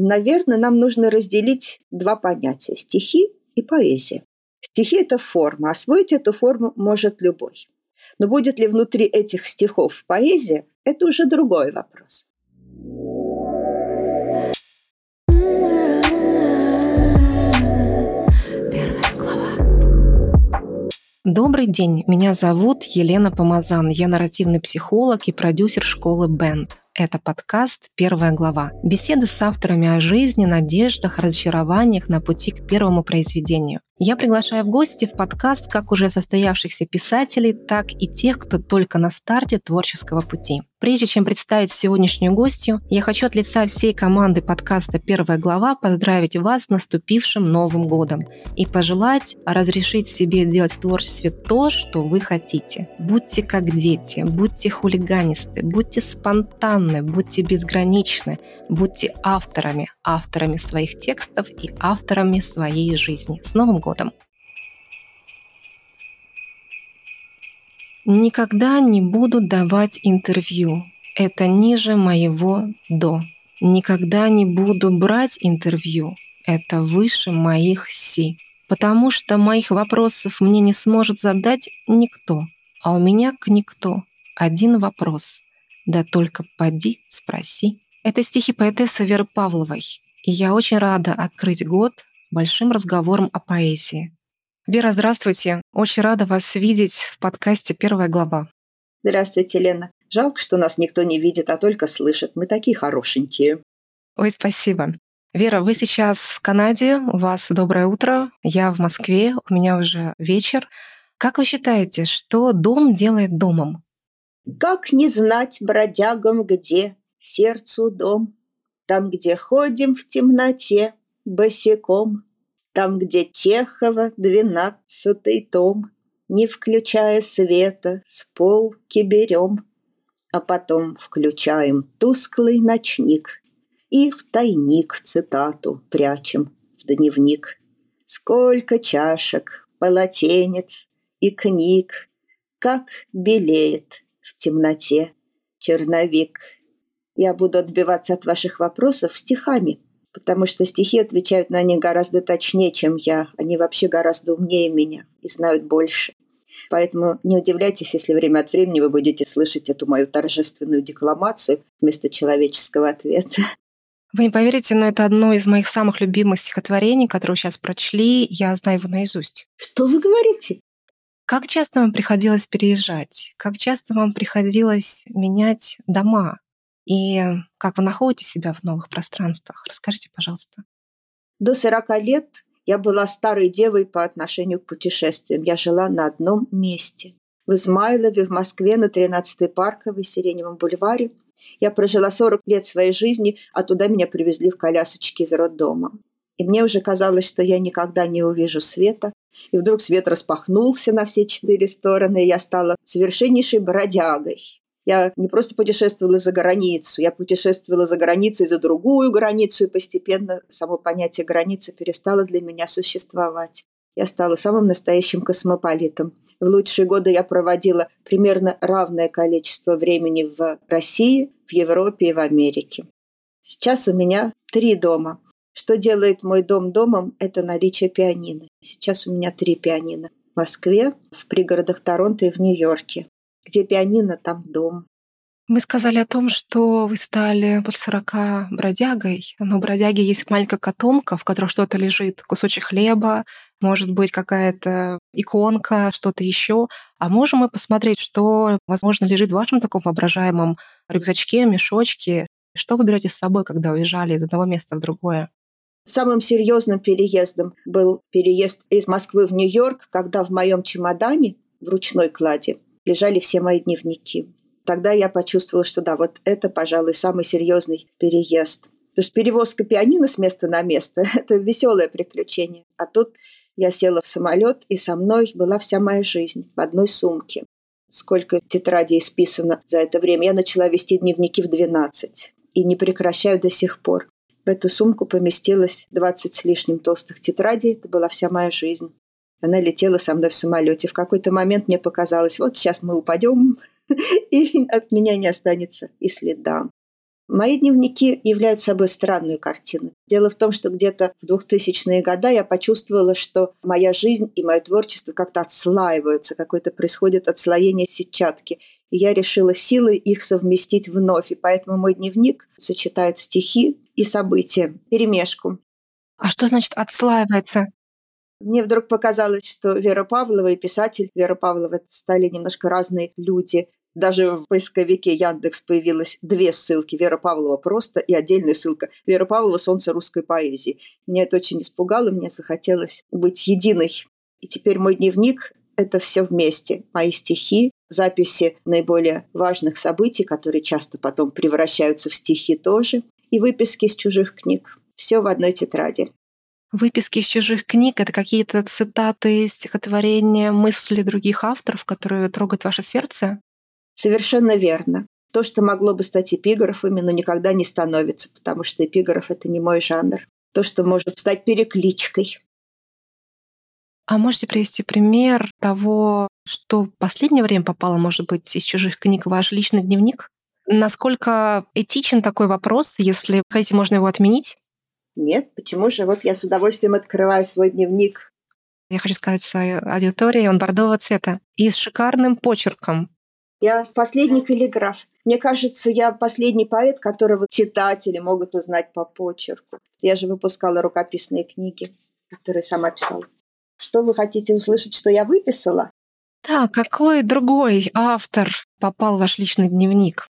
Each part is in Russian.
Наверное, нам нужно разделить два понятия – стихи и поэзия. Стихи – это форма, освоить эту форму может любой. Но будет ли внутри этих стихов поэзия – это уже другой вопрос. Добрый день, меня зовут Елена Помазан, я нарративный психолог и продюсер школы Бенд. Это подкаст «Первая глава». Беседы с авторами о жизни, надеждах, разочарованиях на пути к первому произведению. Я приглашаю в гости в подкаст как уже состоявшихся писателей, так и тех, кто только на старте творческого пути. Прежде чем представить сегодняшнюю гостью, я хочу от лица всей команды подкаста «Первая глава» поздравить вас с наступившим Новым годом и пожелать разрешить себе делать в творчестве то, что вы хотите. Будьте как дети, будьте хулиганисты, будьте спонтанны, будьте безграничны, будьте авторами, авторами своих текстов и авторами своей жизни. С Новым годом! Никогда не буду давать интервью. Это ниже моего «до». Никогда не буду брать интервью. Это выше моих «си». Потому что моих вопросов мне не сможет задать никто. А у меня к никто один вопрос. Да только поди спроси. Это стихи поэтессы Веры Павловой. И я очень рада открыть год большим разговором о поэзии. Вера, здравствуйте. Очень рада вас видеть в подкасте «Первая глава». Здравствуйте, Лена. Жалко, что нас никто не видит, а только слышит. Мы такие хорошенькие. Ой, спасибо. Вера, вы сейчас в Канаде, у вас доброе утро, я в Москве, у меня уже вечер. Как вы считаете, что дом делает домом? Как не знать бродягам, где сердцу дом? Там, где ходим в темноте босиком, там, где Чехова двенадцатый том, Не включая света, с полки берем, А потом включаем тусклый ночник И в тайник цитату прячем в дневник. Сколько чашек, полотенец и книг, Как белеет темноте черновик. Я буду отбиваться от ваших вопросов стихами – потому что стихи отвечают на них гораздо точнее, чем я. Они вообще гораздо умнее меня и знают больше. Поэтому не удивляйтесь, если время от времени вы будете слышать эту мою торжественную декламацию вместо человеческого ответа. Вы не поверите, но это одно из моих самых любимых стихотворений, которое сейчас прочли. Я знаю его наизусть. Что вы говорите? Как часто вам приходилось переезжать? Как часто вам приходилось менять дома? И как вы находите себя в новых пространствах? Расскажите, пожалуйста. До 40 лет я была старой девой по отношению к путешествиям. Я жила на одном месте. В Измайлове, в Москве, на 13-й Парковой, Сиреневом бульваре. Я прожила 40 лет своей жизни, а туда меня привезли в колясочке из роддома. И мне уже казалось, что я никогда не увижу света. И вдруг свет распахнулся на все четыре стороны, и я стала совершеннейшей бродягой. Я не просто путешествовала за границу, я путешествовала за границей, за другую границу, и постепенно само понятие границы перестало для меня существовать. Я стала самым настоящим космополитом. В лучшие годы я проводила примерно равное количество времени в России, в Европе и в Америке. Сейчас у меня три дома. Что делает мой дом домом, это наличие пианино. Сейчас у меня три пианино. В Москве, в пригородах Торонто и в Нью-Йорке. Где пианино, там дом. Вы сказали о том, что вы стали после 40 бродягой, но бродяги есть маленькая котомка, в которой что-то лежит, кусочек хлеба, может быть, какая-то иконка, что-то еще. А можем мы посмотреть, что, возможно, лежит в вашем таком воображаемом рюкзачке, мешочке? Что вы берете с собой, когда уезжали из одного места в другое? Самым серьезным переездом был переезд из Москвы в Нью-Йорк, когда в моем чемодане в ручной кладе лежали все мои дневники. Тогда я почувствовала, что да, вот это, пожалуй, самый серьезный переезд. Потому что перевозка пианино с места на место – это веселое приключение. А тут я села в самолет, и со мной была вся моя жизнь в одной сумке. Сколько тетрадей списано за это время. Я начала вести дневники в 12 и не прекращаю до сих пор. В эту сумку поместилось 20 с лишним толстых тетрадей. Это была вся моя жизнь. Она летела со мной в самолете. В какой-то момент мне показалось, вот сейчас мы упадем, и от меня не останется и следа. Мои дневники являются собой странную картину. Дело в том, что где-то в 2000-е годы я почувствовала, что моя жизнь и мое творчество как-то отслаиваются, какое-то происходит отслоение сетчатки. И я решила силой их совместить вновь. И поэтому мой дневник сочетает стихи и события, перемешку. А что значит отслаивается? Мне вдруг показалось, что Вера Павлова и писатель Вера Павлова стали немножко разные люди. Даже в поисковике Яндекс появилось две ссылки. Вера Павлова просто и отдельная ссылка. Вера Павлова «Солнце русской поэзии». Меня это очень испугало, мне захотелось быть единой. И теперь мой дневник – это все вместе. Мои стихи, записи наиболее важных событий, которые часто потом превращаются в стихи тоже, и выписки из чужих книг. Все в одной тетради. Выписки из чужих книг — это какие-то цитаты, стихотворения, мысли других авторов, которые трогают ваше сердце? Совершенно верно. То, что могло бы стать эпиграфами, но никогда не становится, потому что эпиграф — это не мой жанр. То, что может стать перекличкой. А можете привести пример того, что в последнее время попало, может быть, из чужих книг в ваш личный дневник? Насколько этичен такой вопрос, если хотите, можно его отменить? Нет, почему же? Вот я с удовольствием открываю свой дневник. Я хочу сказать своей аудитории, он бордового цвета и с шикарным почерком. Я последний каллиграф. Мне кажется, я последний поэт, которого читатели могут узнать по почерку. Я же выпускала рукописные книги, которые сама писала. Что вы хотите услышать, что я выписала? Да, какой другой автор попал в ваш личный дневник?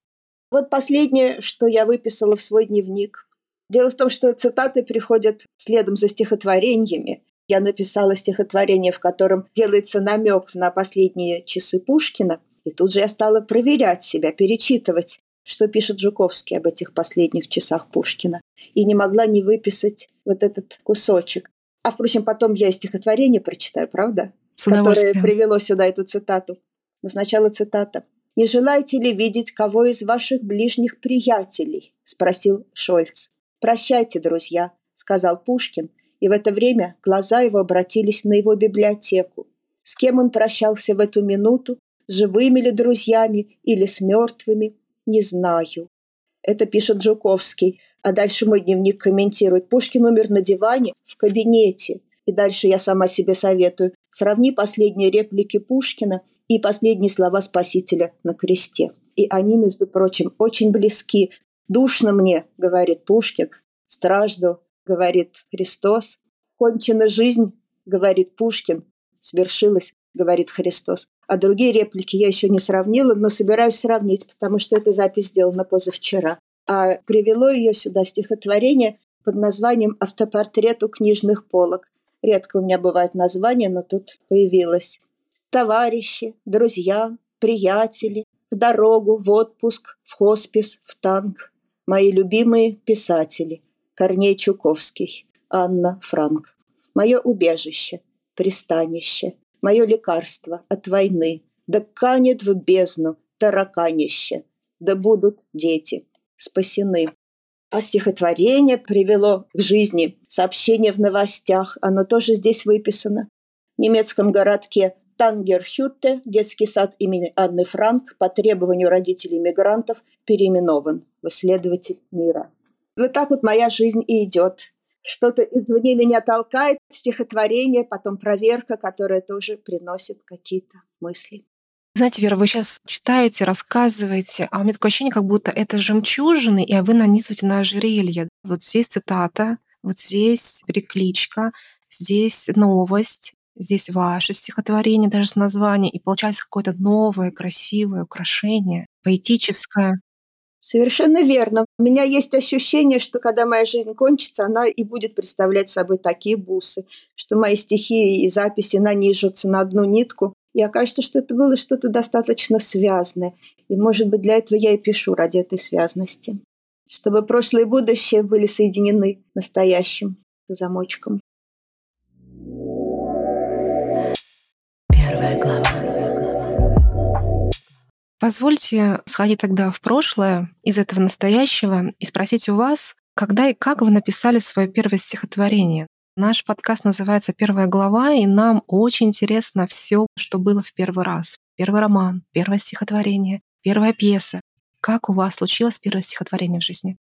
Вот последнее, что я выписала в свой дневник. Дело в том, что цитаты приходят следом за стихотворениями. Я написала стихотворение, в котором делается намек на последние часы Пушкина – и тут же я стала проверять себя, перечитывать, что пишет Жуковский об этих последних часах Пушкина. И не могла не выписать вот этот кусочек. А, впрочем, потом я стихотворение прочитаю, правда? С Которое привело сюда эту цитату. Но сначала цитата. «Не желаете ли видеть кого из ваших ближних приятелей?» – спросил Шольц. «Прощайте, друзья», – сказал Пушкин, и в это время глаза его обратились на его библиотеку. С кем он прощался в эту минуту, живыми ли друзьями или с мертвыми, не знаю. Это пишет Жуковский. А дальше мой дневник комментирует. Пушкин умер на диване в кабинете. И дальше я сама себе советую. Сравни последние реплики Пушкина и последние слова Спасителя на кресте. И они, между прочим, очень близки. «Душно мне», — говорит Пушкин, «стражду», — говорит Христос, «кончена жизнь», — говорит Пушкин, «свершилась», — говорит Христос. А другие реплики я еще не сравнила, но собираюсь сравнить, потому что эта запись сделана позавчера. А привело ее сюда стихотворение под названием «Автопортрет у книжных полок». Редко у меня бывает название, но тут появилось. Товарищи, друзья, приятели, в дорогу, в отпуск, в хоспис, в танк. Мои любимые писатели. Корней Чуковский, Анна Франк. Мое убежище, пристанище – мое лекарство от войны, да канет в бездну тараканище, да будут дети спасены. А стихотворение привело к жизни. Сообщение в новостях, оно тоже здесь выписано. В немецком городке Тангерхютте детский сад имени Анны Франк по требованию родителей мигрантов переименован в исследователь мира. Вот так вот моя жизнь и идет что-то извне меня толкает, стихотворение, потом проверка, которая тоже приносит какие-то мысли. Знаете, Вера, вы сейчас читаете, рассказываете, а у меня такое ощущение, как будто это жемчужины, и вы нанизываете на ожерелье. Вот здесь цитата, вот здесь перекличка, здесь новость, здесь ваше стихотворение даже с названием, и получается какое-то новое, красивое украшение, поэтическое. Совершенно верно. У меня есть ощущение, что когда моя жизнь кончится, она и будет представлять собой такие бусы, что мои стихи и записи нанижутся на одну нитку, и окажется, что это было что-то достаточно связанное. И, может быть, для этого я и пишу ради этой связности. Чтобы прошлое и будущее были соединены настоящим замочком. Позвольте сходить тогда в прошлое из этого настоящего и спросить у вас, когда и как вы написали свое первое стихотворение. Наш подкаст называется «Первая глава», и нам очень интересно все, что было в первый раз. Первый роман, первое стихотворение, первая пьеса. Как у вас случилось первое стихотворение в жизни?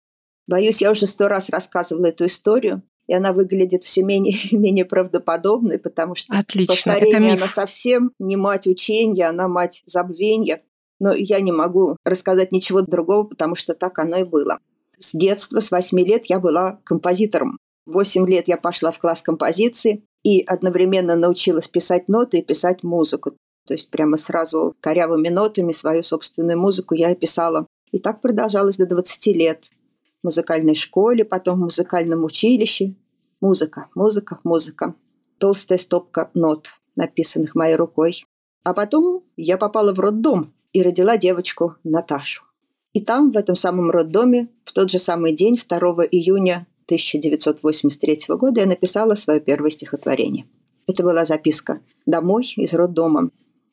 Боюсь, я уже сто раз рассказывала эту историю, и она выглядит все менее, менее правдоподобной, потому что Отлично. повторение, она совсем не мать учения, она мать забвения. Но я не могу рассказать ничего другого, потому что так оно и было. С детства, с восьми лет я была композитором. Восемь лет я пошла в класс композиции и одновременно научилась писать ноты и писать музыку. То есть прямо сразу корявыми нотами свою собственную музыку я писала. И так продолжалось до 20 лет. В музыкальной школе, потом в музыкальном училище. Музыка, музыка, музыка. Толстая стопка нот, написанных моей рукой. А потом я попала в роддом и родила девочку Наташу. И там, в этом самом роддоме, в тот же самый день, 2 июня 1983 года, я написала свое первое стихотворение. Это была записка домой из роддома.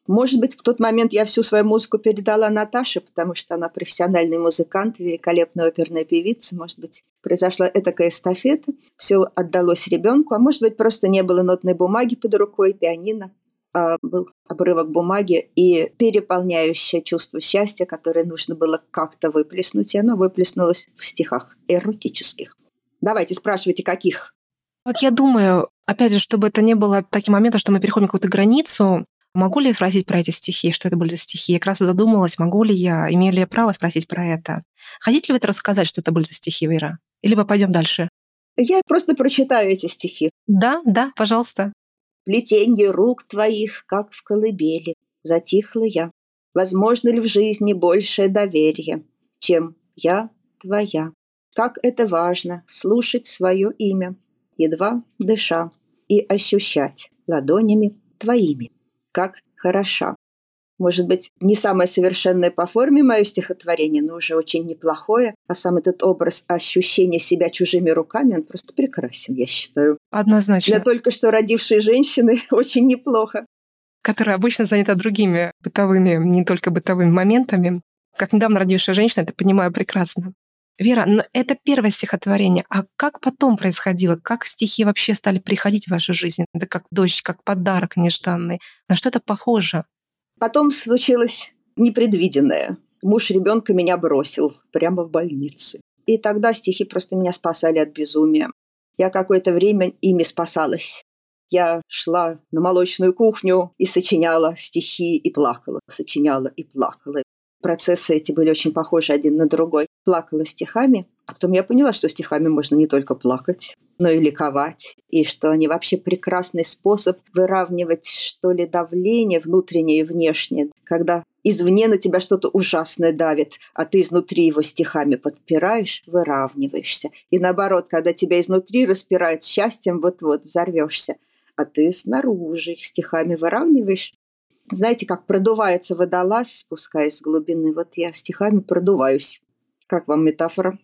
Может быть, в тот момент я всю свою музыку передала Наташе, потому что она профессиональный музыкант, великолепная оперная певица. Может быть, произошла этакая эстафета, все отдалось ребенку, а может быть, просто не было нотной бумаги под рукой, пианино а был обрывок бумаги и переполняющее чувство счастья, которое нужно было как-то выплеснуть, и оно выплеснулось в стихах эротических. Давайте спрашивайте, каких? Вот я думаю, опять же, чтобы это не было таким моментом, что мы переходим какую-то границу, могу ли я спросить про эти стихи, что это были за стихи? Я как раз задумалась, могу ли я, имею ли я право спросить про это. Хотите ли вы это рассказать, что это были за стихи, Вера? Или мы пойдем дальше? Я просто прочитаю эти стихи. Да, да, пожалуйста плетенье рук твоих, как в колыбели, затихла я. Возможно ли в жизни большее доверие, чем я твоя? Как это важно слушать свое имя, едва дыша, и ощущать ладонями твоими, как хороша может быть, не самое совершенное по форме мое стихотворение, но уже очень неплохое. А сам этот образ ощущения себя чужими руками, он просто прекрасен, я считаю. Однозначно. Для только что родившей женщины очень неплохо. Которая обычно занята другими бытовыми, не только бытовыми моментами. Как недавно родившая женщина, это понимаю прекрасно. Вера, но это первое стихотворение. А как потом происходило? Как стихи вообще стали приходить в вашу жизнь? Это как дождь, как подарок нежданный. На что это похоже? Потом случилось непредвиденное. Муж ребенка меня бросил прямо в больнице. И тогда стихи просто меня спасали от безумия. Я какое-то время ими спасалась. Я шла на молочную кухню и сочиняла стихи и плакала, сочиняла и плакала. Процессы эти были очень похожи один на другой. Плакала стихами, а потом я поняла, что стихами можно не только плакать, но и ликовать, и что они вообще прекрасный способ выравнивать, что ли, давление внутреннее и внешнее, когда извне на тебя что-то ужасное давит, а ты изнутри его стихами подпираешь, выравниваешься. И наоборот, когда тебя изнутри распирает счастьем, вот-вот взорвешься, а ты снаружи их стихами выравниваешь. Знаете, как продувается водолаз, спускаясь с глубины, вот я стихами продуваюсь. Как вам метафора?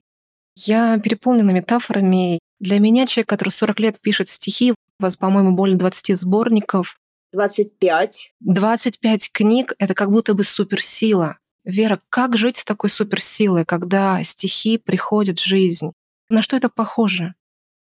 Я переполнена метафорами. Для меня человек, который 40 лет пишет стихи, у вас, по-моему, более 20 сборников. 25. 25 книг — это как будто бы суперсила. Вера, как жить с такой суперсилой, когда стихи приходят в жизнь? На что это похоже?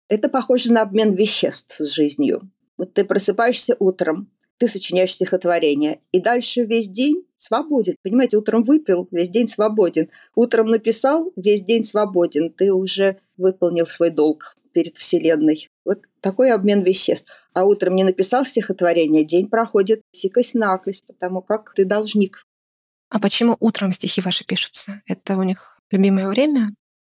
Это похоже на обмен веществ с жизнью. Вот ты просыпаешься утром, ты сочиняешь стихотворение, и дальше весь день свободен. Понимаете, утром выпил, весь день свободен. Утром написал, весь день свободен. Ты уже выполнил свой долг перед Вселенной. Вот такой обмен веществ. А утром не написал стихотворение, день проходит сикость-накость, потому как ты должник. А почему утром стихи ваши пишутся? Это у них любимое время?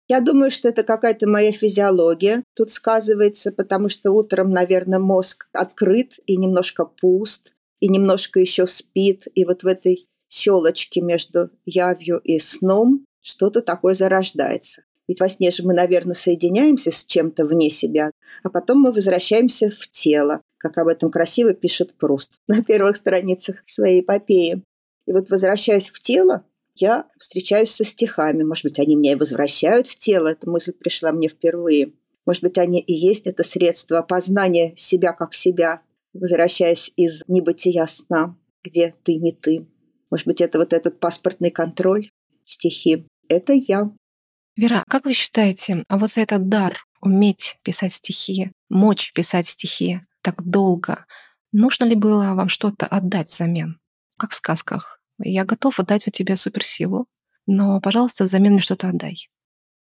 Я думаю, что это какая-то моя физиология тут сказывается, потому что утром, наверное, мозг открыт и немножко пуст, и немножко еще спит. И вот в этой щелочке между явью и сном что-то такое зарождается. Ведь во сне же мы, наверное, соединяемся с чем-то вне себя, а потом мы возвращаемся в тело, как об этом красиво пишет Пруст на первых страницах своей эпопеи. И вот возвращаясь в тело, я встречаюсь со стихами. Может быть, они меня и возвращают в тело. Эта мысль пришла мне впервые. Может быть, они и есть это средство познания себя как себя, возвращаясь из небытия сна, где ты не ты. Может быть, это вот этот паспортный контроль, стихи. Это я. Вера, как вы считаете, а вот за этот дар уметь писать стихи, мочь писать стихи так долго, нужно ли было вам что-то отдать взамен? Как в сказках. Я готов отдать тебе суперсилу, но, пожалуйста, взамен мне что-то отдай.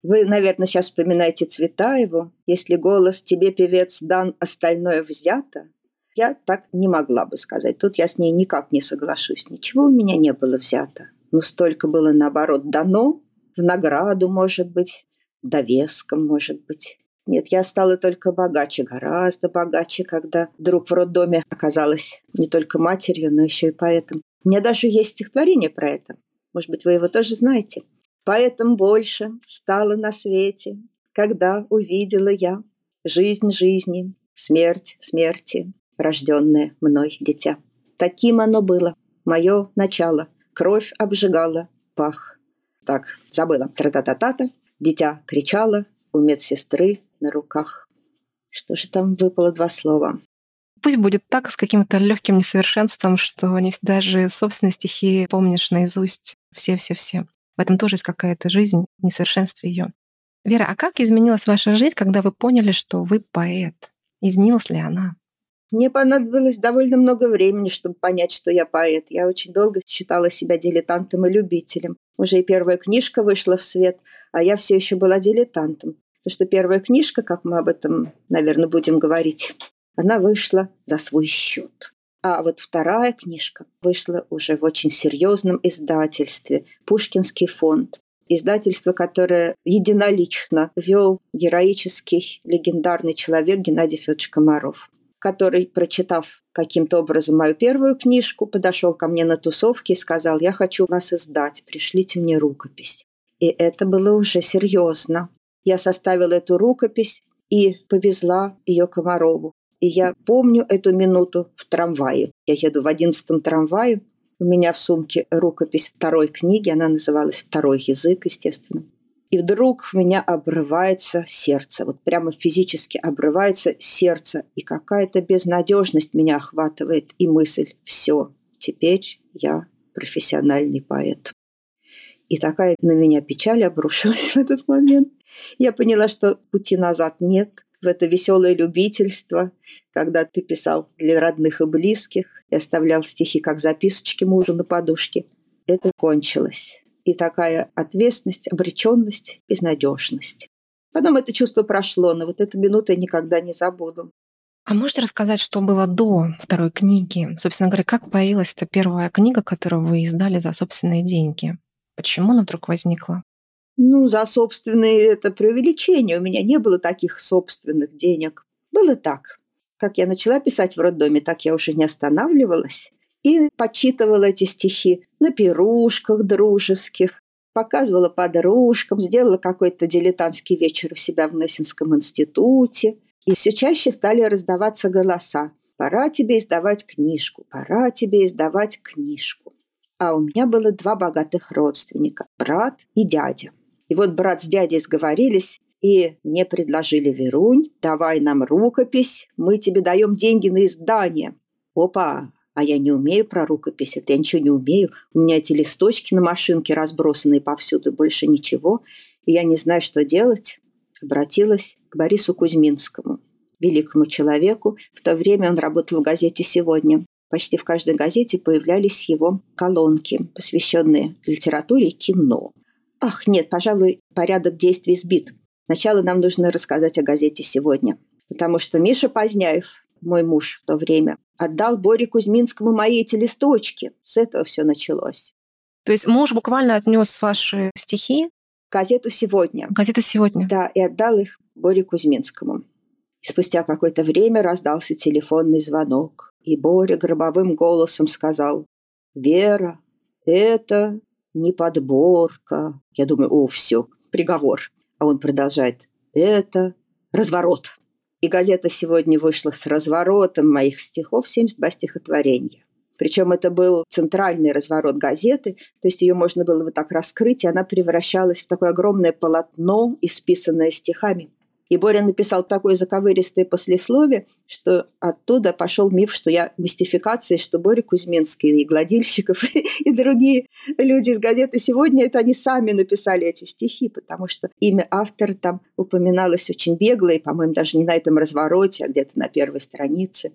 Вы, наверное, сейчас вспоминаете Цветаеву. Если голос тебе, певец, дан, остальное взято. Я так не могла бы сказать. Тут я с ней никак не соглашусь. Ничего у меня не было взято. Но столько было, наоборот, дано. В награду, может быть, довеском, может быть. Нет, я стала только богаче, гораздо богаче, когда вдруг в роддоме оказалась не только матерью, но еще и поэтом. У меня даже есть стихотворение про это. Может быть, вы его тоже знаете. Поэтому больше стало на свете, когда увидела я жизнь жизни, смерть смерти, рожденное мной дитя. Таким оно было, мое начало. Кровь обжигала, пах. Так, забыла. Тра-та-та-та-та. Дитя кричало у медсестры на руках. Что же там выпало два слова? Пусть будет так, с каким-то легким несовершенством, что не даже собственные стихи помнишь наизусть все-все-все. В этом тоже есть какая-то жизнь, несовершенство ее. Вера, а как изменилась ваша жизнь, когда вы поняли, что вы поэт? Изменилась ли она? Мне понадобилось довольно много времени, чтобы понять, что я поэт. Я очень долго считала себя дилетантом и любителем. Уже и первая книжка вышла в свет, а я все еще была дилетантом. Потому что первая книжка, как мы об этом, наверное, будем говорить, она вышла за свой счет. А вот вторая книжка вышла уже в очень серьезном издательстве «Пушкинский фонд». Издательство, которое единолично вел героический легендарный человек Геннадий Федорович Комаров, который, прочитав каким-то образом мою первую книжку, подошел ко мне на тусовке и сказал, я хочу вас издать, пришлите мне рукопись. И это было уже серьезно. Я составила эту рукопись и повезла ее Комарову. И я помню эту минуту в трамвае. Я еду в одиннадцатом трамвае. У меня в сумке рукопись второй книги. Она называлась «Второй язык», естественно. И вдруг в меня обрывается сердце. Вот прямо физически обрывается сердце. И какая-то безнадежность меня охватывает. И мысль «все, теперь я профессиональный поэт». И такая на меня печаль обрушилась в этот момент. Я поняла, что пути назад нет – в это веселое любительство, когда ты писал для родных и близких и оставлял стихи как записочки мужу на подушке. Это кончилось. И такая ответственность, обреченность, безнадежность. Потом это чувство прошло, но вот эту минуту я никогда не забуду. А можете рассказать, что было до второй книги? Собственно говоря, как появилась эта первая книга, которую вы издали за собственные деньги? Почему она вдруг возникла? Ну, за собственные это преувеличение. У меня не было таких собственных денег. Было так. Как я начала писать в роддоме, так я уже не останавливалась. И почитывала эти стихи на пирушках дружеских, показывала подружкам, сделала какой-то дилетантский вечер у себя в Нессинском институте. И все чаще стали раздаваться голоса. «Пора тебе издавать книжку, пора тебе издавать книжку». А у меня было два богатых родственника – брат и дядя. И вот брат с дядей сговорились и мне предложили Верунь, давай нам рукопись, мы тебе даем деньги на издание. Опа, а я не умею про рукопись, это я ничего не умею. У меня эти листочки на машинке разбросанные повсюду, больше ничего. И я не знаю, что делать. Обратилась к Борису Кузьминскому, великому человеку. В то время он работал в газете «Сегодня». Почти в каждой газете появлялись его колонки, посвященные литературе и кино. Ах, нет, пожалуй, порядок действий сбит. Сначала нам нужно рассказать о газете сегодня. Потому что Миша Поздняев, мой муж в то время, отдал Боре Кузьминскому мои эти листочки. С этого все началось. То есть муж буквально отнес ваши стихи? Газету «Сегодня». Газету «Сегодня». Да, и отдал их Боре Кузьминскому. И спустя какое-то время раздался телефонный звонок. И Боря гробовым голосом сказал, «Вера, это не подборка. Я думаю, о, все, приговор. А он продолжает, это разворот. И газета сегодня вышла с разворотом моих стихов 72 стихотворения. Причем это был центральный разворот газеты, то есть ее можно было вот так раскрыть, и она превращалась в такое огромное полотно, исписанное стихами. И Боря написал такое заковыристое послесловие, что оттуда пошел миф, что я мистификация, что Боря Кузьминский и Гладильщиков и другие люди из газеты «Сегодня» это они сами написали эти стихи, потому что имя автора там упоминалось очень бегло, и, по-моему, даже не на этом развороте, а где-то на первой странице.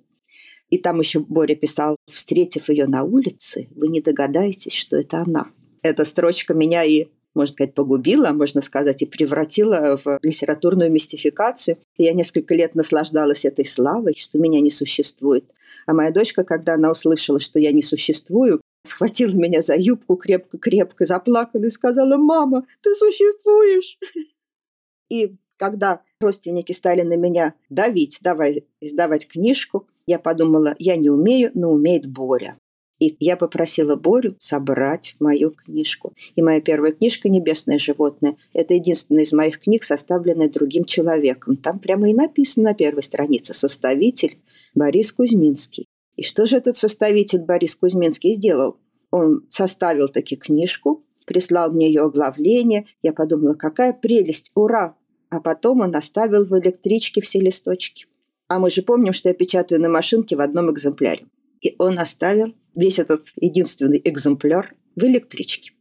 И там еще Боря писал, встретив ее на улице, вы не догадаетесь, что это она. Эта строчка меня и можно сказать, погубила, можно сказать, и превратила в литературную мистификацию. И я несколько лет наслаждалась этой славой, что меня не существует. А моя дочка, когда она услышала, что я не существую, схватила меня за юбку крепко-крепко, заплакала и сказала, «Мама, ты существуешь!» И когда родственники стали на меня давить, давай издавать книжку, я подумала, я не умею, но умеет Боря. И я попросила Борю собрать мою книжку. И моя первая книжка «Небесное животное» – это единственная из моих книг, составленная другим человеком. Там прямо и написано на первой странице «Составитель Борис Кузьминский». И что же этот составитель Борис Кузьминский сделал? Он составил таки книжку, прислал мне ее оглавление. Я подумала, какая прелесть, ура! А потом он оставил в электричке все листочки. А мы же помним, что я печатаю на машинке в одном экземпляре. И он оставил весь этот единственный экземпляр в электричке.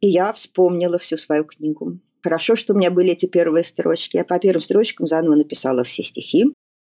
И я вспомнила всю свою книгу. Хорошо, что у меня были эти первые строчки. Я по первым строчкам заново написала все стихи.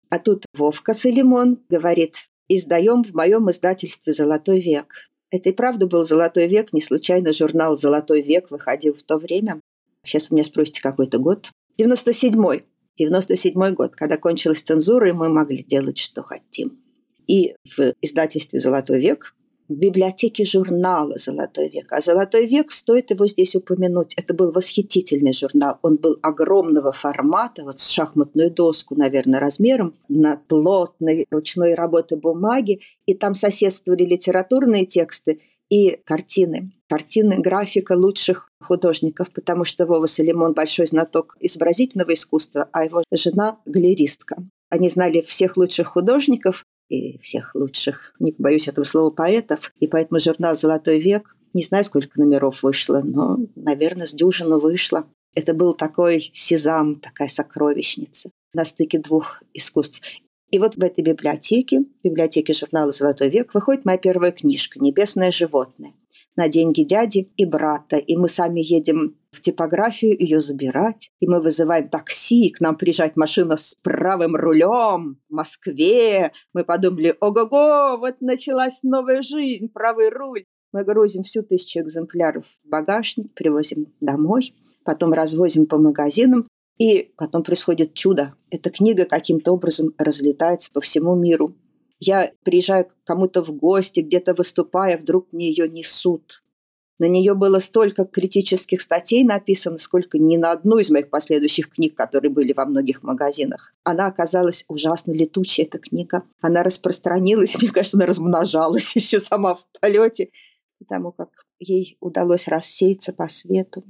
А тут Вовка Салимон говорит, издаем в моем издательстве «Золотой век». Это и правда был «Золотой век», не случайно журнал «Золотой век» выходил в то время. Сейчас вы меня спросите, какой-то год. 97-й. 97-й год, когда кончилась цензура, и мы могли делать, что хотим. И в издательстве «Золотой век» в библиотеке журнала «Золотой век». А «Золотой век» стоит его здесь упомянуть. Это был восхитительный журнал. Он был огромного формата, вот с шахматную доску, наверное, размером, на плотной ручной работы бумаги. И там соседствовали литературные тексты и картины. Картины, графика лучших художников, потому что Вова Салимон большой знаток изобразительного искусства, а его жена – галеристка. Они знали всех лучших художников, и всех лучших, не побоюсь этого слова, поэтов. И поэтому журнал «Золотой век», не знаю, сколько номеров вышло, но, наверное, с дюжину вышло. Это был такой сезам, такая сокровищница на стыке двух искусств. И вот в этой библиотеке, библиотеке журнала «Золотой век», выходит моя первая книжка «Небесное животное» на деньги дяди и брата. И мы сами едем в типографию ее забирать. И мы вызываем такси, к нам приезжает машина с правым рулем в Москве. Мы подумали, ого-го, вот началась новая жизнь, правый руль. Мы грузим всю тысячу экземпляров в багажник, привозим домой, потом развозим по магазинам, и потом происходит чудо. Эта книга каким-то образом разлетается по всему миру. Я приезжаю к кому-то в гости, где-то выступая, вдруг мне ее несут. На нее было столько критических статей написано, сколько ни на одну из моих последующих книг, которые были во многих магазинах. Она оказалась ужасно летучей, эта книга. Она распространилась, мне кажется, она размножалась еще сама в полете, потому как ей удалось рассеяться по свету.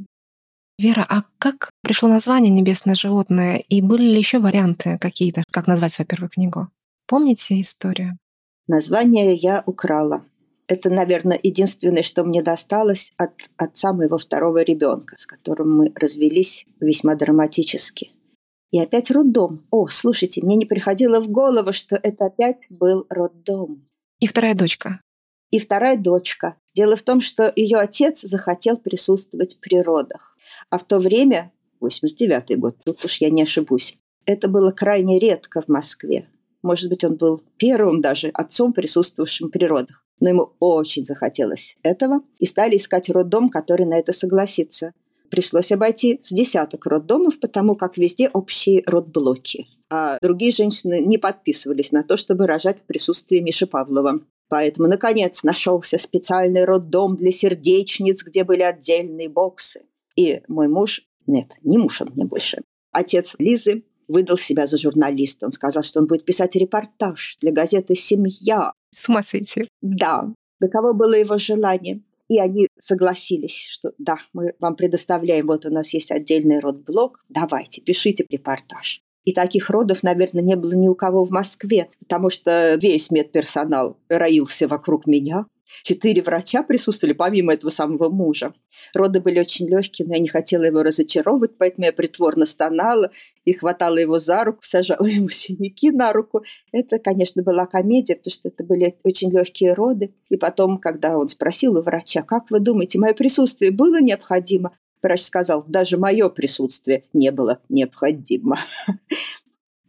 Вера, а как пришло название «Небесное животное»? И были ли еще варианты какие-то, как назвать свою первую книгу? Помните историю? Название я украла. Это, наверное, единственное, что мне досталось от отца моего второго ребенка, с которым мы развелись весьма драматически. И опять роддом. О, слушайте, мне не приходило в голову, что это опять был роддом. И вторая дочка. И вторая дочка. Дело в том, что ее отец захотел присутствовать при родах. А в то время, 89-й год, тут уж я не ошибусь, это было крайне редко в Москве. Может быть, он был первым даже отцом, присутствовавшим при родах. Но ему очень захотелось этого, и стали искать роддом, который на это согласится. Пришлось обойти с десяток роддомов, потому как везде общие родблоки. А другие женщины не подписывались на то, чтобы рожать в присутствии Миши Павлова. Поэтому, наконец, нашелся специальный роддом для сердечниц, где были отдельные боксы. И мой муж, нет, не муж он мне больше, отец Лизы выдал себя за журналиста. Он сказал, что он будет писать репортаж для газеты «Семья». С ума сойти. Да. Таково было его желание. И они согласились, что да, мы вам предоставляем, вот у нас есть отдельный родблок, давайте, пишите репортаж. И таких родов, наверное, не было ни у кого в Москве, потому что весь медперсонал роился вокруг меня. Четыре врача присутствовали, помимо этого самого мужа. Роды были очень легкие, но я не хотела его разочаровывать, поэтому я притворно стонала и хватала его за руку, сажала ему синяки на руку. Это, конечно, была комедия, потому что это были очень легкие роды. И потом, когда он спросил у врача, как вы думаете, мое присутствие было необходимо? Врач сказал, даже мое присутствие не было необходимо.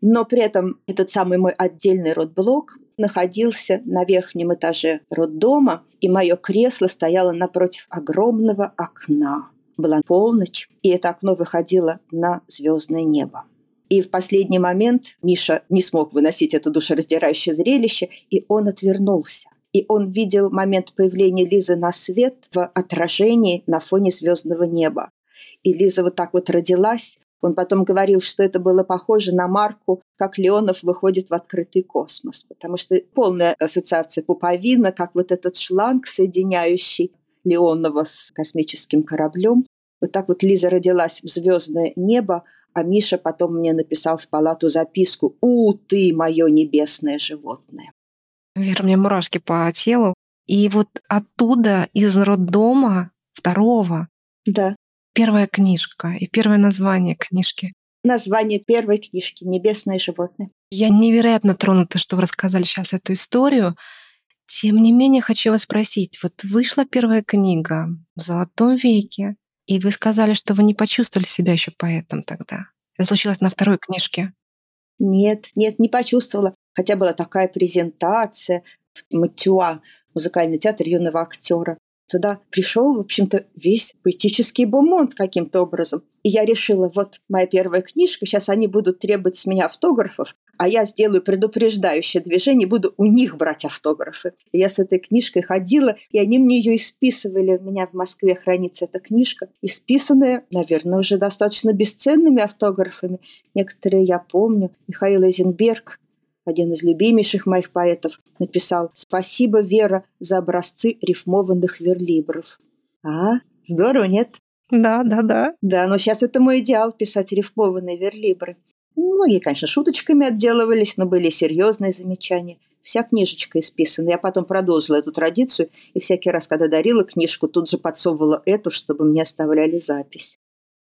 Но при этом этот самый мой отдельный родблок находился на верхнем этаже роддома, и мое кресло стояло напротив огромного окна. была полночь, и это окно выходило на звездное небо. И в последний момент Миша не смог выносить это душераздирающее зрелище, и он отвернулся. И он видел момент появления Лизы на свет в отражении на фоне звездного неба. И Лиза вот так вот родилась. Он потом говорил, что это было похоже на марку, как Леонов выходит в открытый космос. Потому что полная ассоциация пуповина, как вот этот шланг, соединяющий Леонова с космическим кораблем. Вот так вот Лиза родилась в звездное небо, а Миша потом мне написал в палату записку «У, ты, мое небесное животное». Вера, у меня мурашки по телу. И вот оттуда, из роддома второго, да. Первая книжка и первое название книжки. Название первой книжки «Небесное животное». Я невероятно тронута, что вы рассказали сейчас эту историю. Тем не менее, хочу вас спросить. Вот вышла первая книга в «Золотом веке», и вы сказали, что вы не почувствовали себя еще поэтом тогда. Это случилось на второй книжке. Нет, нет, не почувствовала. Хотя была такая презентация в Матюа, музыкальный театр юного актера. Туда пришел, в общем-то, весь поэтический бумонт каким-то образом. И я решила, вот моя первая книжка, сейчас они будут требовать с меня автографов, а я сделаю предупреждающее движение, буду у них брать автографы. И я с этой книжкой ходила, и они мне ее исписывали. У меня в Москве хранится эта книжка, исписанная, наверное, уже достаточно бесценными автографами. Некоторые я помню. Михаил Эйзенберг, один из любимейших моих поэтов, написал «Спасибо, Вера, за образцы рифмованных верлибров». А, здорово, нет? Да, да, да. Да, но сейчас это мой идеал – писать рифмованные верлибры. Многие, конечно, шуточками отделывались, но были серьезные замечания. Вся книжечка исписана. Я потом продолжила эту традицию, и всякий раз, когда дарила книжку, тут же подсовывала эту, чтобы мне оставляли запись.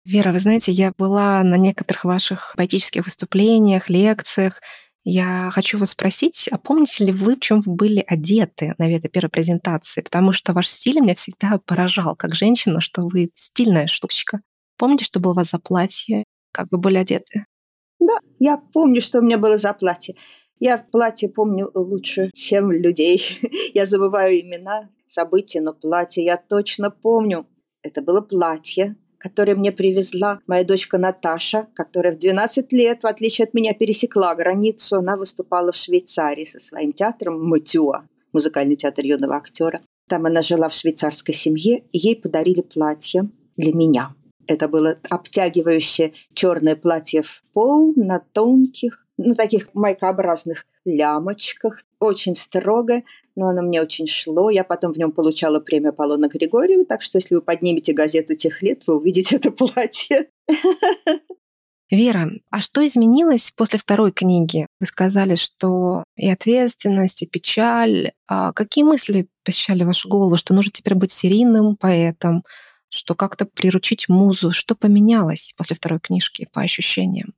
Вера, вы знаете, я была на некоторых ваших поэтических выступлениях, лекциях. Я хочу вас спросить, а помните ли вы, в чем были одеты на первой презентации? Потому что ваш стиль меня всегда поражал, как женщина, что вы стильная штучка. Помните, что было у вас за платье? Как вы были одеты? Да, я помню, что у меня было за платье. Я платье помню лучше, чем людей. Я забываю имена, события, но платье я точно помню. Это было платье, которое мне привезла моя дочка Наташа, которая в 12 лет, в отличие от меня, пересекла границу. Она выступала в Швейцарии со своим театром «Матюа», музыкальный театр юного актера. Там она жила в швейцарской семье, и ей подарили платье для меня. Это было обтягивающее черное платье в пол на тонких, ну, таких майкообразных лямочках. Очень строгое, но оно мне очень шло. Я потом в нем получала премию Полона Григорьева, так что если вы поднимете газету тех лет, вы увидите это платье. Вера, а что изменилось после второй книги? Вы сказали, что и ответственность, и печаль. А какие мысли посещали вашу голову, что нужно теперь быть серийным поэтом, что как-то приручить музу. Что поменялось после второй книжки по ощущениям?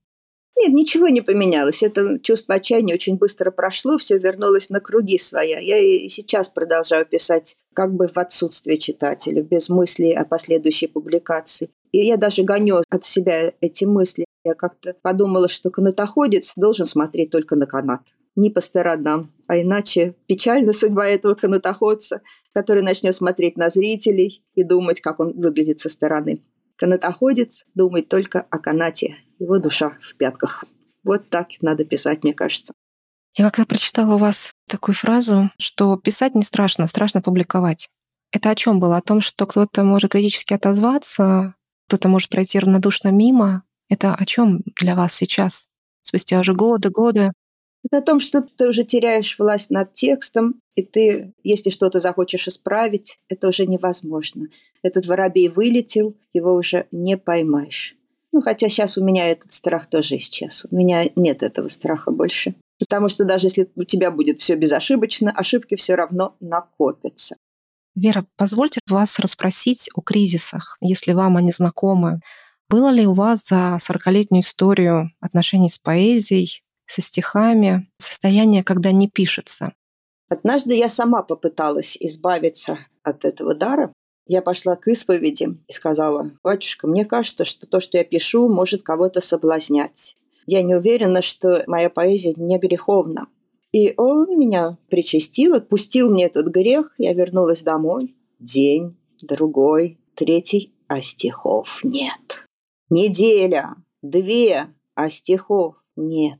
Нет, ничего не поменялось. Это чувство отчаяния очень быстро прошло, все вернулось на круги своя. Я и сейчас продолжаю писать как бы в отсутствие читателя, без мыслей о последующей публикации. И я даже гоню от себя эти мысли. Я как-то подумала, что канатоходец должен смотреть только на канат, не по сторонам. А иначе печальна судьба этого канатоходца, который начнет смотреть на зрителей и думать, как он выглядит со стороны. Канатоходец думает только о канате, его душа в пятках. Вот так надо писать, мне кажется. Я как-то прочитала у вас такую фразу, что писать не страшно, страшно публиковать. Это о чем было? О том, что кто-то может критически отозваться, кто-то может пройти равнодушно мимо. Это о чем для вас сейчас? Спустя уже годы, годы. Это о том, что ты уже теряешь власть над текстом, и ты, если что-то захочешь исправить, это уже невозможно. Этот воробей вылетел, его уже не поймаешь. Ну, хотя сейчас у меня этот страх тоже исчез. У меня нет этого страха больше. Потому что даже если у тебя будет все безошибочно, ошибки все равно накопятся. Вера, позвольте вас расспросить о кризисах, если вам они знакомы. Было ли у вас за 40-летнюю историю отношений с поэзией со стихами, состояние, когда не пишется. Однажды я сама попыталась избавиться от этого дара. Я пошла к исповеди и сказала, «Батюшка, мне кажется, что то, что я пишу, может кого-то соблазнять. Я не уверена, что моя поэзия не греховна». И он меня причастил, отпустил мне этот грех. Я вернулась домой. День, другой, третий. а стихов нет. Неделя, две, а стихов нет.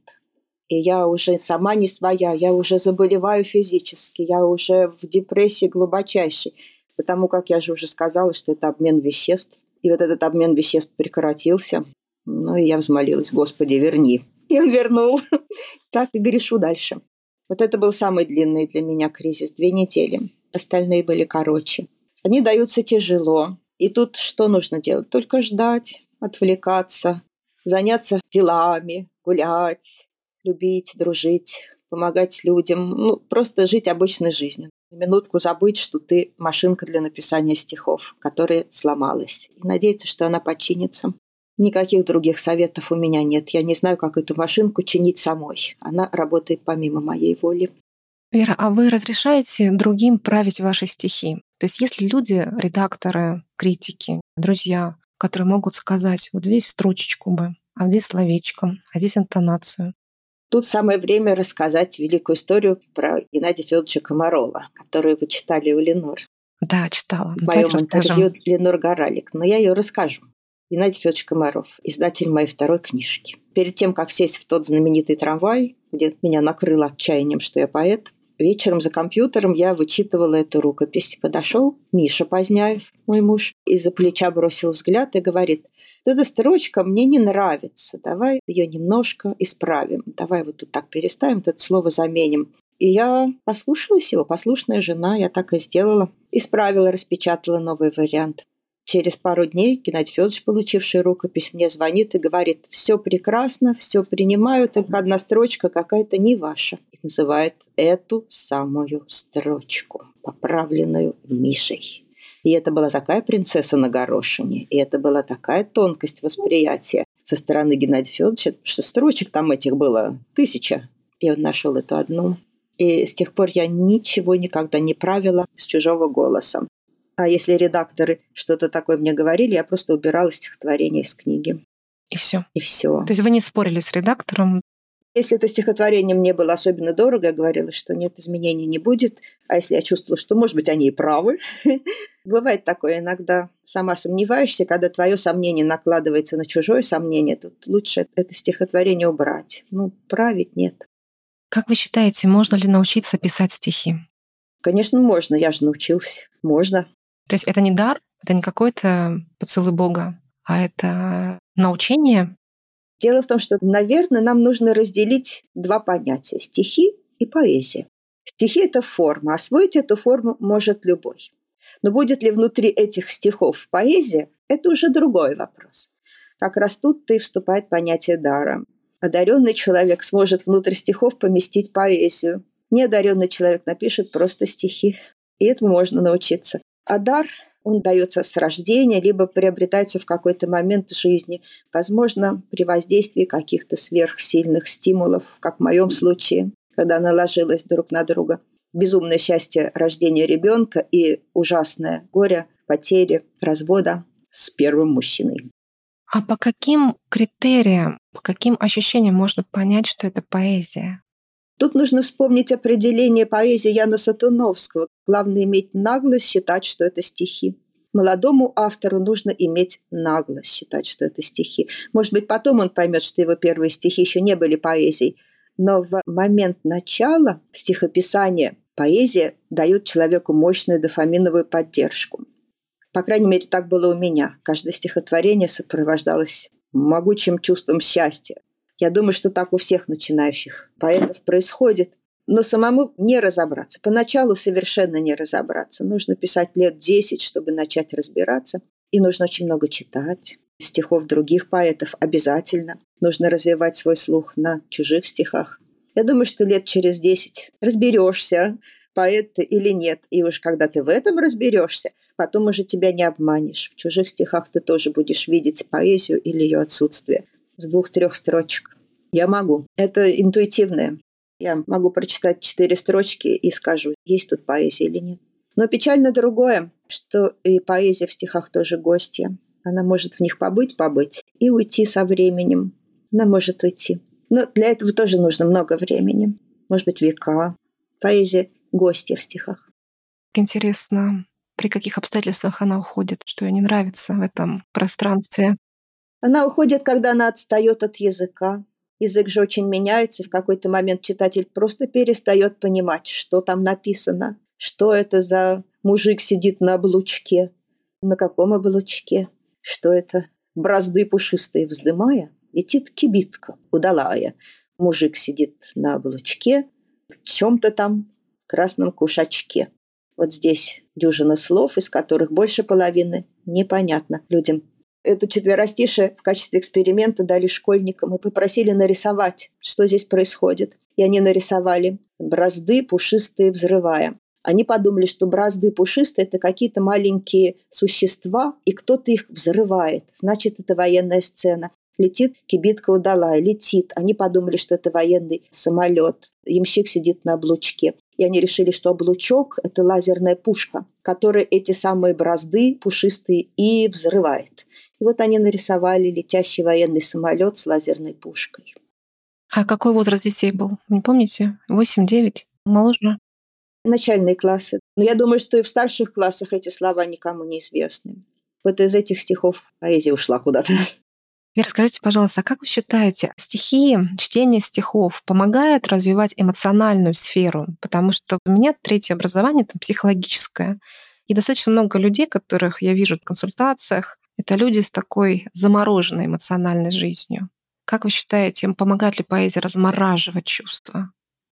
И я уже сама не своя, я уже заболеваю физически, я уже в депрессии глубочайшей, потому как я же уже сказала, что это обмен веществ. И вот этот обмен веществ прекратился. Ну, и я взмолилась, Господи, верни. И он вернул. Так и грешу дальше. Вот это был самый длинный для меня кризис. Две недели. Остальные были короче. Они даются тяжело. И тут что нужно делать? Только ждать, отвлекаться, заняться делами, гулять, любить, дружить, помогать людям. Ну, просто жить обычной жизнью. На минутку забыть, что ты машинка для написания стихов, которая сломалась. И надеяться, что она починится. Никаких других советов у меня нет. Я не знаю, как эту машинку чинить самой. Она работает помимо моей воли. Вера, а вы разрешаете другим править ваши стихи? То есть если люди, редакторы, критики, друзья, которые могут сказать, вот здесь строчечку бы, а здесь словечком, а здесь интонацию. Тут самое время рассказать великую историю про Геннадия Федоровича Комарова, которую вы читали у Ленор. Да, читала. В моем интервью Ленор Горалик. Но я ее расскажу. Геннадий Федорович Комаров, издатель моей второй книжки. Перед тем, как сесть в тот знаменитый трамвай, где меня накрыло отчаянием, что я поэт, вечером за компьютером я вычитывала эту рукопись. Подошел Миша Поздняев, мой муж, из-за плеча бросил взгляд и говорит, эта строчка мне не нравится, давай ее немножко исправим, давай вот тут так переставим, это слово заменим. И я послушалась его, послушная жена, я так и сделала. Исправила, распечатала новый вариант. Через пару дней Геннадий Федорович, получивший рукопись, мне звонит и говорит, все прекрасно, все принимаю, только одна строчка какая-то не ваша. И называет эту самую строчку, поправленную Мишей. И это была такая принцесса на горошине, и это была такая тонкость восприятия со стороны Геннадия Федоровича, что строчек там этих было тысяча, и он нашел эту одну. И с тех пор я ничего никогда не правила с чужого голоса. А если редакторы что-то такое мне говорили, я просто убирала стихотворение из книги. И все. И все. То есть вы не спорили с редактором? Если это стихотворение мне было особенно дорого, я говорила, что нет, изменений не будет. А если я чувствовала, что, может быть, они и правы. Бывает такое иногда. Сама сомневаешься, когда твое сомнение накладывается на чужое сомнение, тут лучше это стихотворение убрать. Ну, править нет. Как вы считаете, можно ли научиться писать стихи? Конечно, можно. Я же научился. Можно. То есть это не дар, это не какой-то поцелуй Бога, а это научение? Дело в том, что, наверное, нам нужно разделить два понятия – стихи и поэзия. Стихи – это форма, освоить эту форму может любой. Но будет ли внутри этих стихов поэзия – это уже другой вопрос. Как раз тут-то и вступает понятие дара. Одаренный человек сможет внутрь стихов поместить поэзию. Неодаренный человек напишет просто стихи. И этому можно научиться. А дар, он дается с рождения, либо приобретается в какой-то момент жизни, возможно, при воздействии каких-то сверхсильных стимулов, как в моем случае, когда наложилось друг на друга. Безумное счастье рождения ребенка и ужасное горе, потери, развода с первым мужчиной. А по каким критериям, по каким ощущениям можно понять, что это поэзия? Тут нужно вспомнить определение поэзии Яна Сатуновского. Главное иметь наглость считать, что это стихи. Молодому автору нужно иметь наглость считать, что это стихи. Может быть, потом он поймет, что его первые стихи еще не были поэзией. Но в момент начала стихописания поэзия дает человеку мощную дофаминовую поддержку. По крайней мере, так было у меня. Каждое стихотворение сопровождалось могучим чувством счастья. Я думаю, что так у всех начинающих поэтов происходит. Но самому не разобраться. Поначалу совершенно не разобраться. Нужно писать лет 10, чтобы начать разбираться. И нужно очень много читать. Стихов других поэтов обязательно. Нужно развивать свой слух на чужих стихах. Я думаю, что лет через 10 разберешься, поэт ты или нет. И уж когда ты в этом разберешься, потом уже тебя не обманешь. В чужих стихах ты тоже будешь видеть поэзию или ее отсутствие с двух-трех строчек. Я могу. Это интуитивное. Я могу прочитать четыре строчки и скажу, есть тут поэзия или нет. Но печально другое, что и поэзия в стихах тоже гостья. Она может в них побыть, побыть и уйти со временем. Она может уйти. Но для этого тоже нужно много времени. Может быть, века. Поэзия – гостья в стихах. Интересно. При каких обстоятельствах она уходит, что ей не нравится в этом пространстве? Она уходит, когда она отстает от языка. Язык же очень меняется, и в какой-то момент читатель просто перестает понимать, что там написано, что это за мужик сидит на облучке, на каком облучке, что это бразды пушистые вздымая, летит кибитка удалая. Мужик сидит на облучке, в чем-то там в красном кушачке. Вот здесь дюжина слов, из которых больше половины непонятно людям это четверостишее в качестве эксперимента дали школьникам и попросили нарисовать, что здесь происходит. И они нарисовали бразды, пушистые, взрывая. Они подумали, что бразды пушистые – это какие-то маленькие существа, и кто-то их взрывает. Значит, это военная сцена. Летит кибитка удалая, летит. Они подумали, что это военный самолет. Ямщик сидит на облучке. И они решили, что облучок – это лазерная пушка, которая эти самые бразды пушистые и взрывает. И вот они нарисовали летящий военный самолет с лазерной пушкой. А какой возраст детей был? Не помните? Восемь-девять? Моложе? Начальные классы. Но я думаю, что и в старших классах эти слова никому не известны. Вот из этих стихов поэзия ушла куда-то. Вера, скажите, пожалуйста, а как вы считаете, стихи, чтение стихов помогает развивать эмоциональную сферу? Потому что у меня третье образование, там, психологическое. И достаточно много людей, которых я вижу в консультациях, это люди с такой замороженной эмоциональной жизнью. Как вы считаете, им помогает ли поэзия размораживать чувства?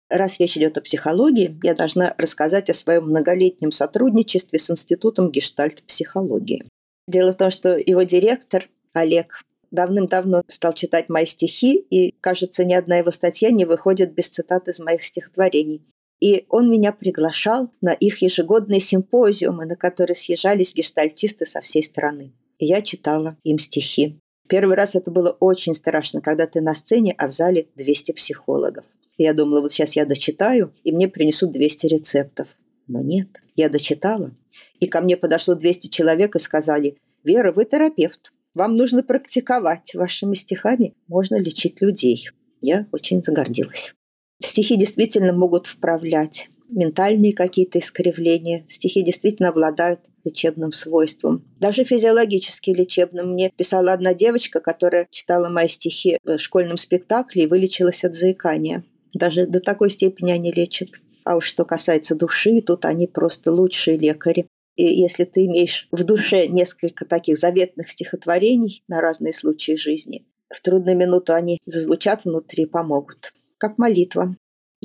Раз речь идет о психологии, я должна рассказать о своем многолетнем сотрудничестве с Институтом гештальт-психологии. Дело в том, что его директор Олег давным-давно стал читать мои стихи, и, кажется, ни одна его статья не выходит без цитат из моих стихотворений. И он меня приглашал на их ежегодные симпозиумы, на которые съезжались гештальтисты со всей страны. Я читала им стихи. Первый раз это было очень страшно, когда ты на сцене, а в зале 200 психологов. Я думала, вот сейчас я дочитаю, и мне принесут 200 рецептов. Но нет, я дочитала. И ко мне подошло 200 человек и сказали, «Вера, вы терапевт. Вам нужно практиковать. Вашими стихами можно лечить людей». Я очень загордилась. Стихи действительно могут вправлять ментальные какие-то искривления. Стихи действительно обладают лечебным свойством. Даже физиологически лечебным. Мне писала одна девочка, которая читала мои стихи в школьном спектакле и вылечилась от заикания. Даже до такой степени они лечат. А уж что касается души, тут они просто лучшие лекари. И если ты имеешь в душе несколько таких заветных стихотворений на разные случаи жизни, в трудную минуту они зазвучат внутри и помогут. Как молитва.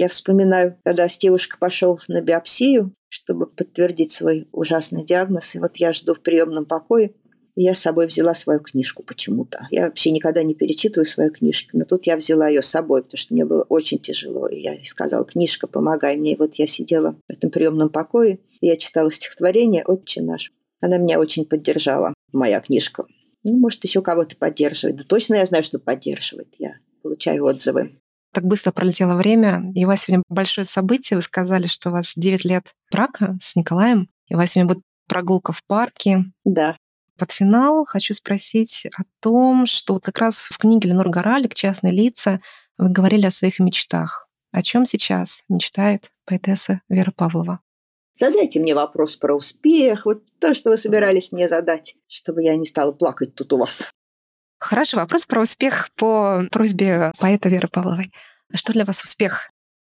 Я вспоминаю, когда Стевушка пошел на биопсию, чтобы подтвердить свой ужасный диагноз, и вот я жду в приемном покое, и я с собой взяла свою книжку почему-то. Я вообще никогда не перечитываю свои книжки, но тут я взяла ее с собой, потому что мне было очень тяжело. И я сказала, книжка, помогай мне. И вот я сидела в этом приемном покое, и я читала стихотворение «Отче наш». Она меня очень поддержала, моя книжка. Ну, может, еще кого-то поддерживает. Да точно я знаю, что поддерживает. Я получаю отзывы. Так быстро пролетело время, и у вас сегодня большое событие. Вы сказали, что у вас 9 лет брака с Николаем, и у вас сегодня будет прогулка в парке. Да. Под финал хочу спросить о том, что вот как раз в книге Ленор Горалик «Частные лица» вы говорили о своих мечтах. О чем сейчас мечтает поэтесса Вера Павлова? Задайте мне вопрос про успех, вот то, что вы собирались мне задать, чтобы я не стала плакать тут у вас. Хороший вопрос про успех по просьбе поэта Веры Павловой. Что для вас успех?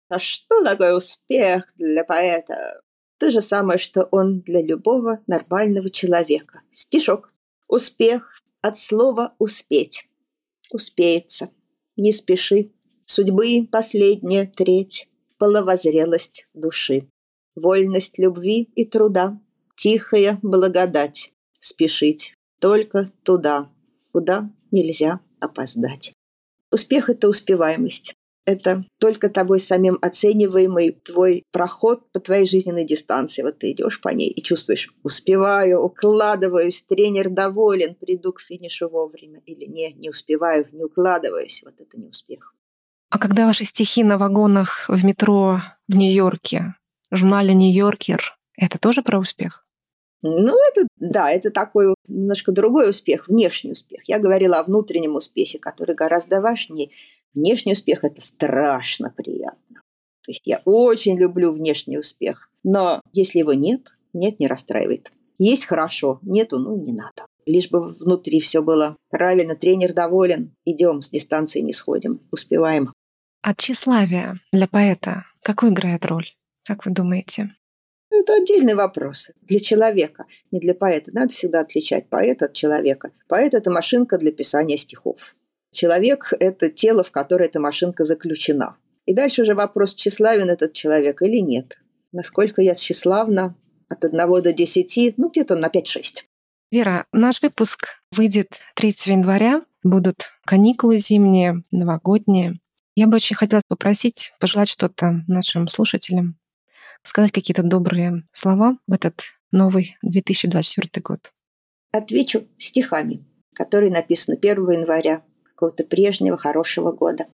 А что такое успех для поэта? То же самое, что он для любого нормального человека. Стишок. Успех от слова «успеть». Успеется. Не спеши. Судьбы последняя треть. Половозрелость души. Вольность любви и труда. Тихая благодать. Спешить только туда, куда нельзя опоздать. Успех – это успеваемость. Это только тобой самим оцениваемый твой проход по твоей жизненной дистанции. Вот ты идешь по ней и чувствуешь, успеваю, укладываюсь, тренер доволен, приду к финишу вовремя. Или не, не успеваю, не укладываюсь. Вот это не успех. А когда ваши стихи на вагонах в метро в Нью-Йорке, в журнале «Нью-Йоркер», это тоже про успех? Ну, это, да, это такой немножко другой успех, внешний успех. Я говорила о внутреннем успехе, который гораздо важнее. Внешний успех – это страшно приятно. То есть я очень люблю внешний успех. Но если его нет, Нет, не расстраивает. Есть хорошо, нету, ну не надо. Лишь бы внутри все было правильно, тренер доволен. Идем, с дистанции не сходим, успеваем. А тщеславие для поэта какую играет роль, как вы думаете? Это отдельный вопрос. Для человека, не для поэта. Надо всегда отличать поэта от человека. Поэт – это машинка для писания стихов. Человек – это тело, в которое эта машинка заключена. И дальше уже вопрос, тщеславен этот человек или нет. Насколько я тщеславна, от 1 до 10, ну где-то на 5-6. Вера, наш выпуск выйдет 3 января. Будут каникулы зимние, новогодние. Я бы очень хотела попросить, пожелать что-то нашим слушателям, сказать какие-то добрые слова в этот новый 2024 год. Отвечу стихами, которые написаны 1 января какого-то прежнего хорошего года.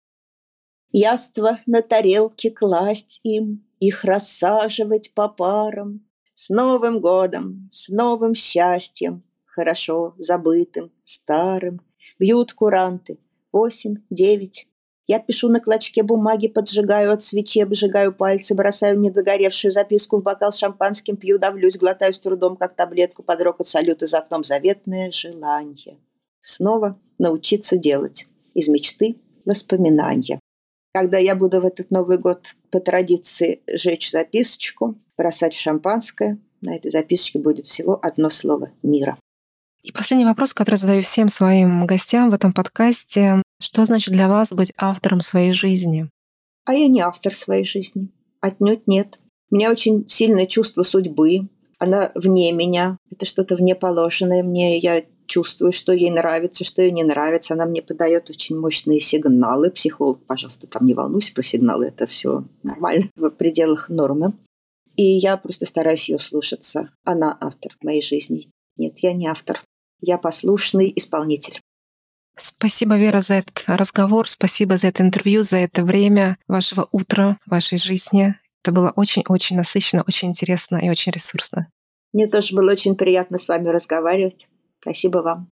Яство на тарелке класть им, их рассаживать по парам. С Новым годом, с новым счастьем, хорошо забытым, старым. Бьют куранты. Восемь, девять, я пишу на клочке бумаги, поджигаю от свечи, обжигаю пальцы, бросаю недогоревшую записку в бокал с шампанским, пью, давлюсь, глотаю с трудом, как таблетку, под рокот салюта за окном заветное желание. Снова научиться делать. Из мечты воспоминания. Когда я буду в этот Новый год по традиции жечь записочку, бросать в шампанское, на этой записочке будет всего одно слово «мира». И последний вопрос, который задаю всем своим гостям в этом подкасте. Что значит для вас быть автором своей жизни? А я не автор своей жизни. Отнюдь нет. У меня очень сильное чувство судьбы. Она вне меня. Это что-то вне положенное мне. Я чувствую, что ей нравится, что ей не нравится. Она мне подает очень мощные сигналы. Психолог, пожалуйста, там не волнуйся про сигналы. Это все нормально в пределах нормы. И я просто стараюсь ее слушаться. Она автор моей жизни. Нет, я не автор. Я послушный исполнитель. Спасибо, Вера, за этот разговор. Спасибо за это интервью, за это время вашего утра, вашей жизни. Это было очень-очень насыщенно, очень интересно и очень ресурсно. Мне тоже было очень приятно с вами разговаривать. Спасибо вам.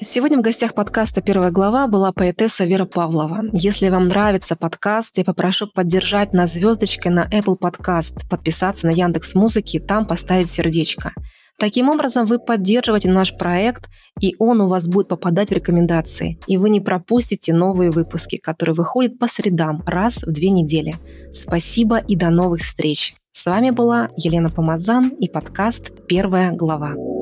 Сегодня в гостях подкаста «Первая глава» была поэтесса Вера Павлова. Если вам нравится подкаст, я попрошу поддержать на звездочке на Apple Podcast, подписаться на Яндекс Музыки, там поставить сердечко. Таким образом, вы поддерживаете наш проект, и он у вас будет попадать в рекомендации. И вы не пропустите новые выпуски, которые выходят по средам раз в две недели. Спасибо и до новых встреч. С вами была Елена Помазан и подкаст «Первая глава».